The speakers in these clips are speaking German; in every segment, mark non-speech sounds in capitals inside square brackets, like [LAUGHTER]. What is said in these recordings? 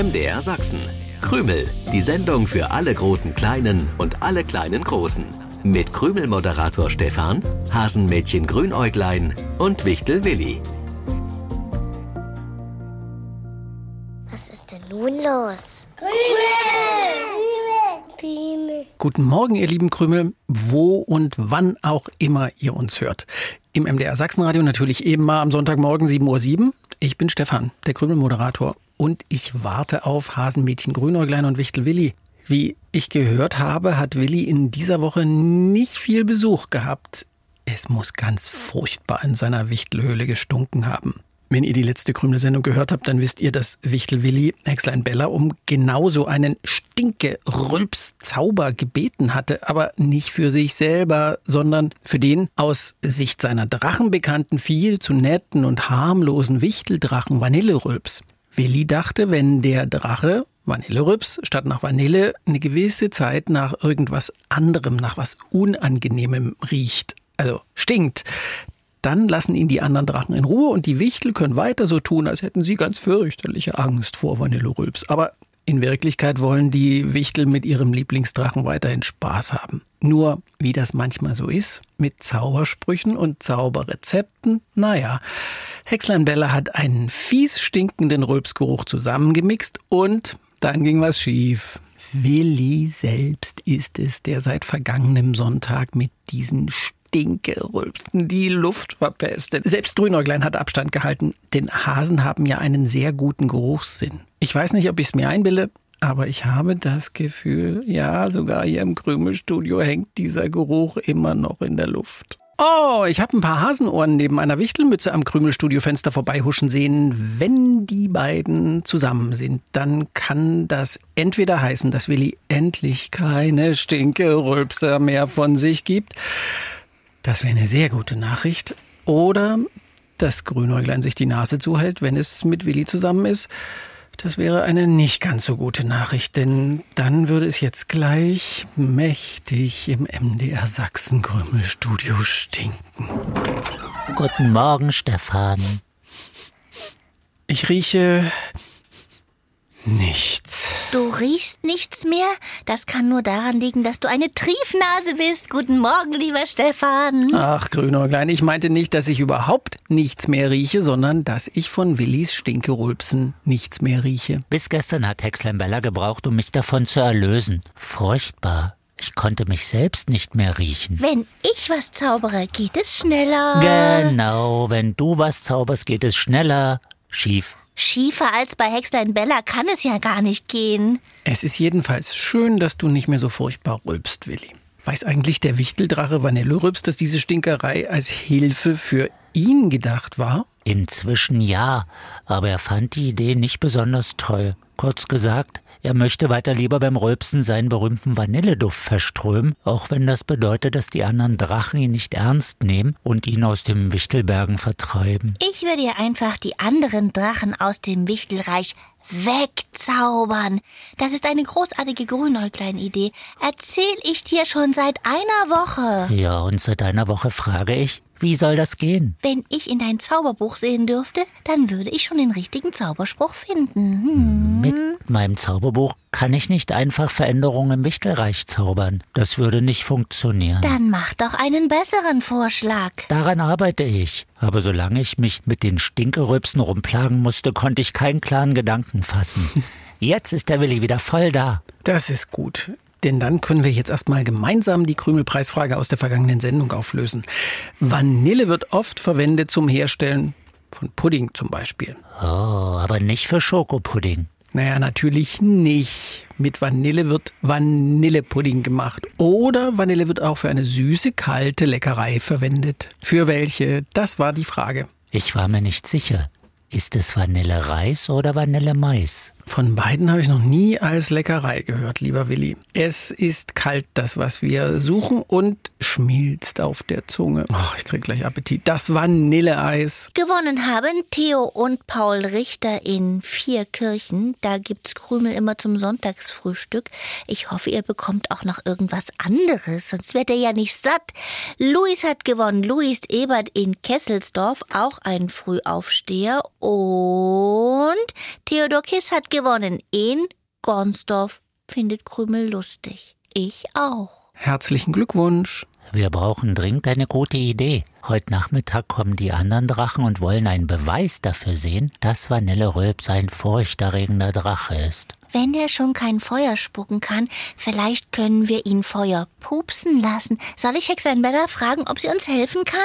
MDR Sachsen. Krümel, die Sendung für alle großen Kleinen und alle kleinen Großen. Mit Krümel-Moderator Stefan, Hasenmädchen Grünäuglein und Wichtel Willi. Was ist denn nun los? Guten Morgen, ihr lieben Krümel, wo und wann auch immer ihr uns hört. Im MDR Sachsenradio natürlich eben mal am Sonntagmorgen 7.07 Uhr. Ich bin Stefan, der Krümel-Moderator und ich warte auf Hasenmädchen Grünäuglein und Wichtel Willi. Wie ich gehört habe, hat Willi in dieser Woche nicht viel Besuch gehabt. Es muss ganz furchtbar in seiner Wichtelhöhle gestunken haben. Wenn ihr die letzte Krümelsendung gehört habt, dann wisst ihr, dass Wichtel Willi Hexlein Bella um genauso einen Stinke-Rülps-Zauber gebeten hatte, aber nicht für sich selber, sondern für den aus Sicht seiner Drachen bekannten, viel zu netten und harmlosen Wichteldrachen Vanillerülps. Willi dachte, wenn der Drache Vanillerübs statt nach Vanille eine gewisse Zeit nach irgendwas anderem, nach was Unangenehmem riecht, also stinkt, dann lassen ihn die anderen Drachen in Ruhe und die Wichtel können weiter so tun, als hätten sie ganz fürchterliche Angst vor Vanillerülps. Aber in Wirklichkeit wollen die Wichtel mit ihrem Lieblingsdrachen weiterhin Spaß haben. Nur, wie das manchmal so ist, mit Zaubersprüchen und Zauberrezepten, naja, Hexlein Bella hat einen fies stinkenden Rülpsgeruch zusammengemixt und dann ging was schief. Willi selbst ist es, der seit vergangenem Sonntag mit diesen Stinkerülpsen die Luft verpestet. Selbst Grünäuglein hat Abstand gehalten, denn Hasen haben ja einen sehr guten Geruchssinn. Ich weiß nicht, ob ich es mir einbilde, aber ich habe das Gefühl, ja, sogar hier im Krümelstudio hängt dieser Geruch immer noch in der Luft. Oh, ich habe ein paar Hasenohren neben einer Wichtelmütze am Krümelstudiofenster vorbeihuschen sehen. Wenn die beiden zusammen sind, dann kann das entweder heißen, dass Willi endlich keine Stinkerülpser mehr von sich gibt. Das wäre eine sehr gute Nachricht. Oder dass Grünäuglein sich die Nase zuhält, wenn es mit Willi zusammen ist. Das wäre eine nicht ganz so gute Nachricht, denn dann würde es jetzt gleich mächtig im MDR Sachsen Krümelstudio stinken. Guten Morgen, Stefan. Ich rieche nichts. Du riechst nichts mehr? Das kann nur daran liegen, dass du eine Triefnase bist. Guten Morgen, lieber Stefan. Ach, Grünäuglein, ich meinte nicht, dass ich überhaupt nichts mehr rieche, sondern dass ich von Willis Stinkerulpsen nichts mehr rieche. Bis gestern hat Hexlein Bella gebraucht, um mich davon zu erlösen. Furchtbar. Ich konnte mich selbst nicht mehr riechen. Wenn ich was zaubere, geht es schneller. Genau, wenn du was zauberst, geht es schneller. Schief. Schiefer als bei Hexlein Bella kann es ja gar nicht gehen. Es ist jedenfalls schön, dass du nicht mehr so furchtbar rülpst, Willi. Weiß eigentlich der Wichteldrache Vanillerülps, dass diese Stinkerei als Hilfe für ihn gedacht war? Inzwischen ja, aber er fand die Idee nicht besonders toll. Kurz gesagt, er möchte weiter lieber beim Rülpsen seinen berühmten Vanilleduft verströmen, auch wenn das bedeutet, dass die anderen Drachen ihn nicht ernst nehmen und ihn aus dem Wichtelbergen vertreiben. Ich würde ja einfach die anderen Drachen aus dem Wichtelreich wegzaubern. Das ist eine großartige Grünäuglein-Idee. Erzähl ich dir schon seit einer Woche. Ja, und seit einer Woche frage ich, wie soll das gehen? Wenn ich in dein Zauberbuch sehen dürfte, dann würde ich schon den richtigen Zauberspruch finden. Hm. Mit meinem Zauberbuch kann ich nicht einfach Veränderungen im Wichtelreich zaubern. Das würde nicht funktionieren. Dann mach doch einen besseren Vorschlag. Daran arbeite ich. Aber solange ich mich mit den Stinkerrübsen rumplagen musste, konnte ich keinen klaren Gedanken fassen. [LAUGHS] Jetzt ist der Willi wieder voll da. Das ist gut. Denn dann können wir jetzt erstmal gemeinsam die Krümelpreisfrage aus der vergangenen Sendung auflösen. Vanille wird oft verwendet zum Herstellen von Pudding zum Beispiel. Oh, aber nicht für Schokopudding. Naja, natürlich nicht. Mit Vanille wird Vanillepudding gemacht. Oder Vanille wird auch für eine süße, kalte Leckerei verwendet. Für welche? Das war die Frage. Ich war mir nicht sicher. Ist es Vanillereis oder Vanillemais? Von beiden habe ich noch nie als Leckerei gehört, lieber Willi. Es ist kalt, das, was wir suchen, und schmilzt auf der Zunge. Oh, ich krieg gleich Appetit. Das Vanilleeis. Gewonnen haben Theo und Paul Richter in Vierkirchen. Da gibt's Krümel immer zum Sonntagsfrühstück. Ich hoffe, ihr bekommt auch noch irgendwas anderes, sonst werdet ihr ja nicht satt. Luis hat gewonnen. Luis Ebert in Kesselsdorf, auch ein Frühaufsteher. Und Theodor Kiss hat gewonnen. In Gornsdorf findet Krümel lustig. Ich auch. Herzlichen Glückwunsch. Wir brauchen dringend eine gute Idee. Heute Nachmittag kommen die anderen Drachen und wollen einen Beweis dafür sehen, dass Vanillerülps ein furchterregender Drache ist. Wenn er schon kein Feuer spucken kann, vielleicht können wir ihn Feuer pupsen lassen. Soll ich Hexein Bella fragen, ob sie uns helfen kann?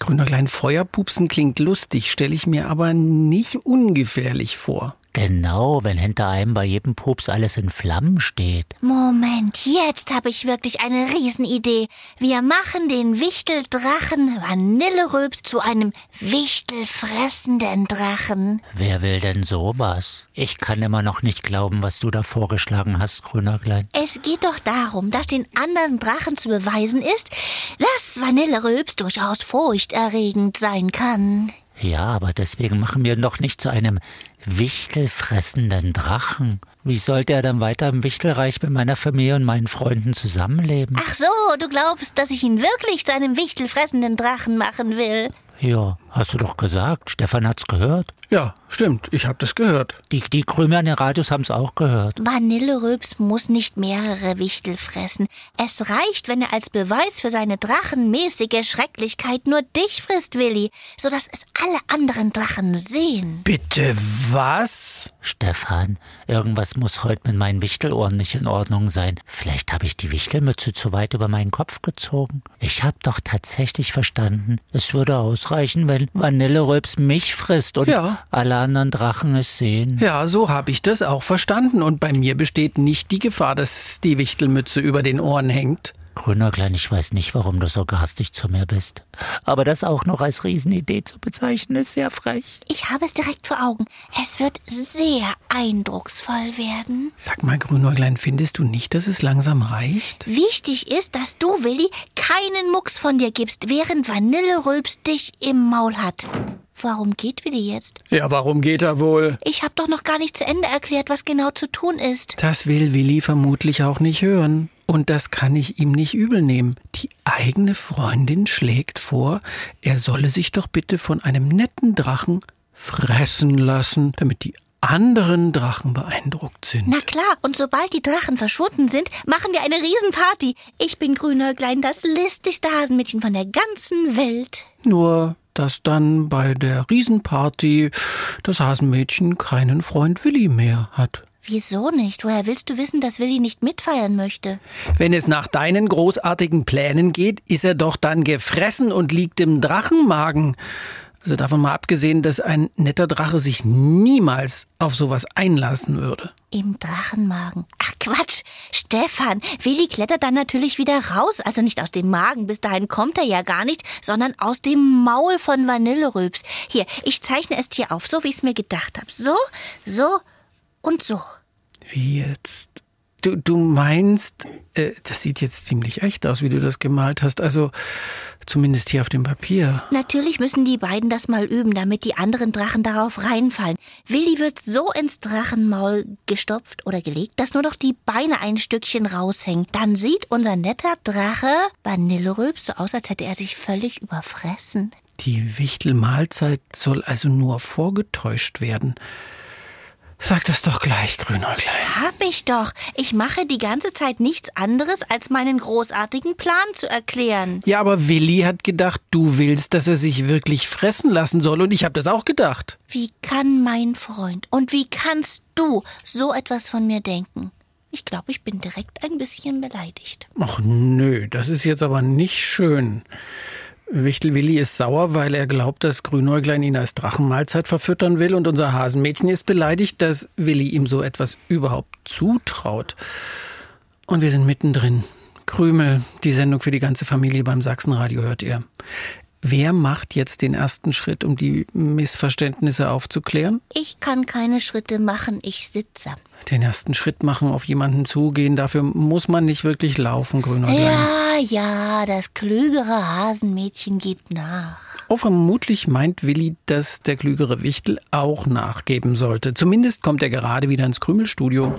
Grüner Klein Feuerpupsen klingt lustig, stelle ich mir aber nicht ungefährlich vor. Genau, wenn hinter einem bei jedem Pups alles in Flammen steht. Moment, jetzt habe ich wirklich eine Riesenidee. Wir machen den Wichteldrachen Vanillerülps zu einem wichtelfressenden Drachen. Wer will denn sowas? Ich kann immer noch nicht glauben, was du da vorgeschlagen hast, Grünerklein. Es geht doch darum, dass den anderen Drachen zu beweisen ist, dass Vanillerülps durchaus furchterregend sein kann. Ja, aber deswegen machen wir ihn doch nicht zu einem wichtelfressenden Drachen. Wie sollte er dann weiter im Wichtelreich mit meiner Familie und meinen Freunden zusammenleben? Ach so, du glaubst, dass ich ihn wirklich zu einem wichtelfressenden Drachen machen will? Ja, hast du doch gesagt. Stefan hat's gehört. Ja, stimmt, ich habe das gehört. Die, die Krümel an den Radios haben's auch gehört. Vanillerülps muss nicht mehrere Wichtel fressen. Es reicht, wenn er als Beweis für seine drachenmäßige Schrecklichkeit nur dich frisst, Willi, sodass es alle anderen Drachen sehen. Bitte was? Stefan, irgendwas muss heute mit meinen Wichtelohren nicht in Ordnung sein. Vielleicht habe ich die Wichtelmütze zu weit über meinen Kopf gezogen. Ich habe doch tatsächlich verstanden, es würde ausreichen, wenn Vanillerülps mich frisst und Ja. alle anderen Drachen es sehen. Ja, so habe ich das auch verstanden. Und bei mir besteht nicht die Gefahr, dass die Wichtelmütze über den Ohren hängt. Grüner Klein, ich weiß nicht, warum du so garstig zu mir bist. Aber das auch noch als Riesenidee zu bezeichnen, ist sehr frech. Ich habe es direkt vor Augen. Es wird sehr eindrucksvoll werden. Sag mal, Grünäuglein, findest du nicht, dass es langsam reicht? Wichtig ist, dass du, Willi, keinen Mucks von dir gibst, während Vanillerülps dich im Maul hat. Warum geht Willi jetzt? Ja, warum geht er wohl? Ich habe doch noch gar nicht zu Ende erklärt, was genau zu tun ist. Das will Willi vermutlich auch nicht hören. Und das kann ich ihm nicht übel nehmen. Die eigene Freundin schlägt vor, er solle sich doch bitte von einem netten Drachen fressen lassen, damit die anderen Drachen beeindruckt sind. Na klar, und sobald die Drachen verschwunden sind, machen wir eine Riesenparty. Ich bin Grünäuglein, das listigste Hasenmädchen von der ganzen Welt. Nur, dass dann bei der Riesenparty das Hasenmädchen keinen Freund Willi mehr hat. Wieso nicht? Woher willst du wissen, dass Willi nicht mitfeiern möchte? Wenn es nach deinen großartigen Plänen geht, ist er doch dann gefressen und liegt im Drachenmagen. Also davon mal abgesehen, dass ein netter Drache sich niemals auf sowas einlassen würde. Im Drachenmagen. Ach Quatsch, Stefan, Willi klettert dann natürlich wieder raus, also nicht aus dem Magen, bis dahin kommt er ja gar nicht, sondern aus dem Maul von Vanillerülps. Hier, ich zeichne es dir auf, so wie ich es mir gedacht habe. So, so und so. Wie jetzt? Du, du meinst, äh, das sieht jetzt ziemlich echt aus, wie du das gemalt hast. Also zumindest hier auf dem Papier. Natürlich müssen die beiden das mal üben, damit die anderen Drachen darauf reinfallen. Willi wird so ins Drachenmaul gestopft oder gelegt, dass nur noch die Beine ein Stückchen raushängen. Dann sieht unser netter Drache Vanillerülps so aus, als hätte er sich völlig überfressen. Die Wichtelmahlzeit soll also nur vorgetäuscht werden. Sag das doch gleich, Grünäuglein. Hab ich doch. Ich mache die ganze Zeit nichts anderes, als meinen großartigen Plan zu erklären. Ja, aber Willi hat gedacht, du willst, dass er sich wirklich fressen lassen soll. Und ich habe das auch gedacht. Wie kann mein Freund und wie kannst du so etwas von mir denken? Ich glaube, ich bin direkt ein bisschen beleidigt. Ach nö, das ist jetzt aber nicht schön. Wichtel Willi ist sauer, weil er glaubt, dass Grünäuglein ihn als Drachenmahlzeit verfüttern will und unser Hasenmädchen ist beleidigt, dass Willi ihm so etwas überhaupt zutraut. Und wir sind mittendrin. Krümel, die Sendung für die ganze Familie beim Sachsenradio hört ihr. Wer macht jetzt den ersten Schritt, um die Missverständnisse aufzuklären? Ich kann keine Schritte machen, ich sitze. Den ersten Schritt machen, auf jemanden zugehen, dafür muss man nicht wirklich laufen, Grünäuglein. Ja, ja, das klügere Hasenmädchen gibt nach. Oh, vermutlich meint Willi, dass der klügere Wichtel auch nachgeben sollte. Zumindest kommt er gerade wieder ins Krümelstudio.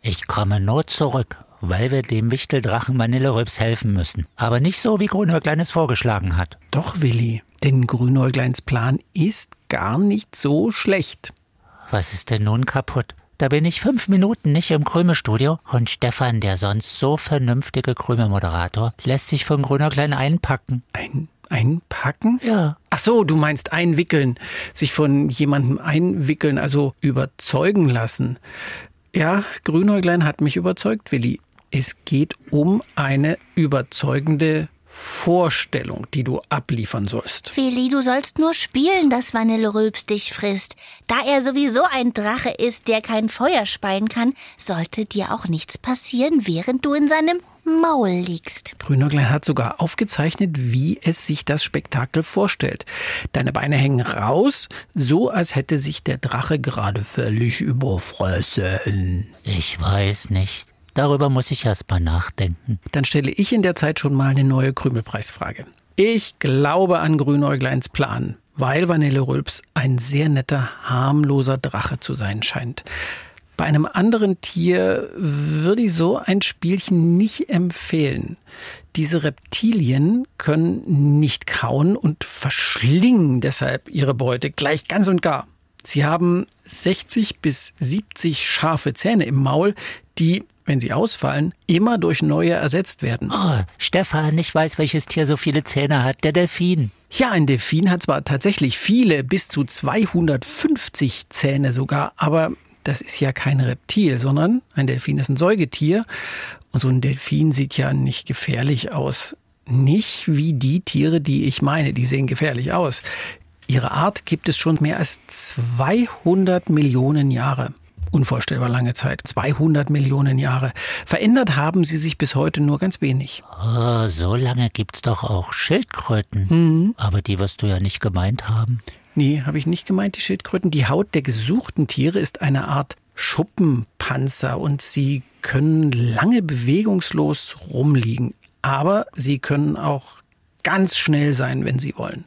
Ich komme nur zurück, weil wir dem Wichteldrachen Vanillerübs helfen müssen. Aber nicht so, wie Grünhöcklein es vorgeschlagen hat. Doch, Willi, denn Grünäugleins Plan ist gar nicht so schlecht. Was ist denn nun kaputt? Da bin ich fünf Minuten nicht im Krümelstudio und Stefan, der sonst so vernünftige Krümelmoderator, lässt sich von Grünerklein einpacken. Ein, einpacken? Ja. Ach so, du meinst einwickeln, sich von jemandem einwickeln, also überzeugen lassen. Ja, Grünäuglein hat mich überzeugt, Willi. Es geht um eine überzeugende Vorstellung, die du abliefern sollst. Willi, du sollst nur spielen, dass Vanillerülps dich frisst. Da er sowieso ein Drache ist, der kein Feuer speien kann, sollte dir auch nichts passieren, während du in seinem Maul liegst. Grünäuglein hat sogar aufgezeichnet, wie es sich das Spektakel vorstellt. Deine Beine hängen raus, so als hätte sich der Drache gerade völlig überfressen. Ich weiß nicht. Darüber muss ich erst mal nachdenken. Dann stelle ich in der Zeit schon mal eine neue Krümelpreisfrage. Ich glaube an Grünäugleins Plan, weil Vanillerülps ein sehr netter, harmloser Drache zu sein scheint. Bei einem anderen Tier würde ich so ein Spielchen nicht empfehlen. Diese Reptilien können nicht kauen und verschlingen deshalb ihre Beute gleich ganz und gar. Sie haben 60 bis 70 scharfe Zähne im Maul, die, wenn sie ausfallen, immer durch neue ersetzt werden. Oh, Stefan, ich weiß, welches Tier so viele Zähne hat. Der Delfin. Ja, ein Delfin hat zwar tatsächlich viele, bis zu 250 Zähne sogar, aber das ist ja kein Reptil, sondern ein Delfin ist ein Säugetier. Und so ein Delfin sieht ja nicht gefährlich aus. Nicht wie die Tiere, die ich meine, die sehen gefährlich aus. Ihre Art gibt es schon mehr als 200 Millionen Jahre. Unvorstellbar lange Zeit. 200 Millionen Jahre. Verändert haben sie sich bis heute nur ganz wenig. Oh, so lange gibt's doch auch Schildkröten. Mhm. Aber die wirst du ja nicht gemeint haben. Nee, habe ich nicht gemeint, die Schildkröten. Die Haut der gesuchten Tiere ist eine Art Schuppenpanzer und sie können lange bewegungslos rumliegen. Aber sie können auch ganz schnell sein, wenn sie wollen.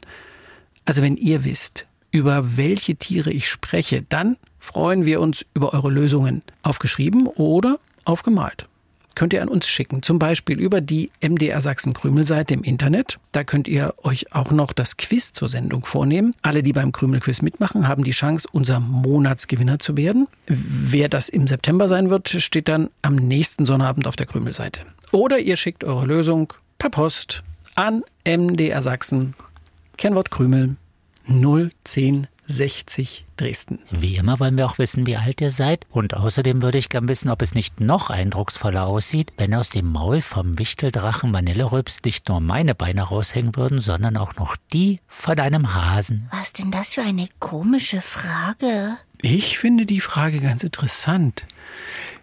Also wenn ihr wisst, über welche Tiere ich spreche, dann freuen wir uns über eure Lösungen. Aufgeschrieben oder aufgemalt. Könnt ihr an uns schicken, zum Beispiel über die MDR Sachsen Krümel-Seite im Internet. Da könnt ihr euch auch noch das Quiz zur Sendung vornehmen. Alle, die beim Krümel-Quiz mitmachen, haben die Chance, unser Monatsgewinner zu werden. Wer das im September sein wird, steht dann am nächsten Sonnabend auf der Krümel-Seite. Oder ihr schickt eure Lösung per Post an MDR Sachsen, Kennwort Krümel 01060 Dresden. Wie immer wollen wir auch wissen, wie alt ihr seid. Und außerdem würde ich gern wissen, ob es nicht noch eindrucksvoller aussieht, wenn aus dem Maul vom Wichteldrachen Vanillerülps nicht nur meine Beine raushängen würden, sondern auch noch die von einem Hasen. Was denn das für eine komische Frage? Ich finde die Frage ganz interessant.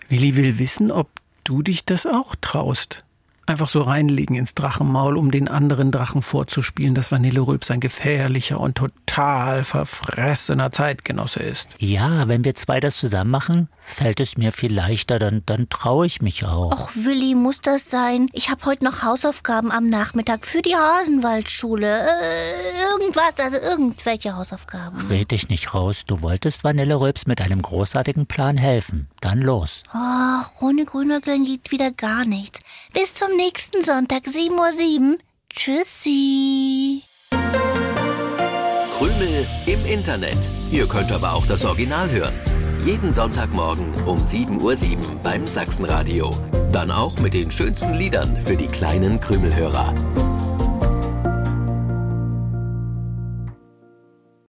Willi will wissen, ob du dich das auch traust. Einfach so reinlegen ins Drachenmaul, um den anderen Drachen vorzuspielen, dass Vanillerülps ein gefährlicher und total verfressener Zeitgenosse ist. Ja, wenn wir zwei das zusammen machen, fällt es mir viel leichter, dann, dann traue ich mich auch. Och, Willi, muss das sein? Ich habe heute noch Hausaufgaben am Nachmittag für die Hasenwaldschule. Äh, irgendwas, also irgendwelche Hausaufgaben. Red dich nicht raus, du wolltest Vanillerülps mit einem großartigen Plan helfen. Dann los. Ach, ohne Grünerglen geht wieder gar nichts. Bis zum nächsten Sonntag, 7.07 Uhr. Tschüssi. Krümel im Internet. Ihr könnt aber auch das Original hören. Jeden Sonntagmorgen um 7.07 Uhr beim Sachsenradio. Dann auch mit den schönsten Liedern für die kleinen Krümelhörer.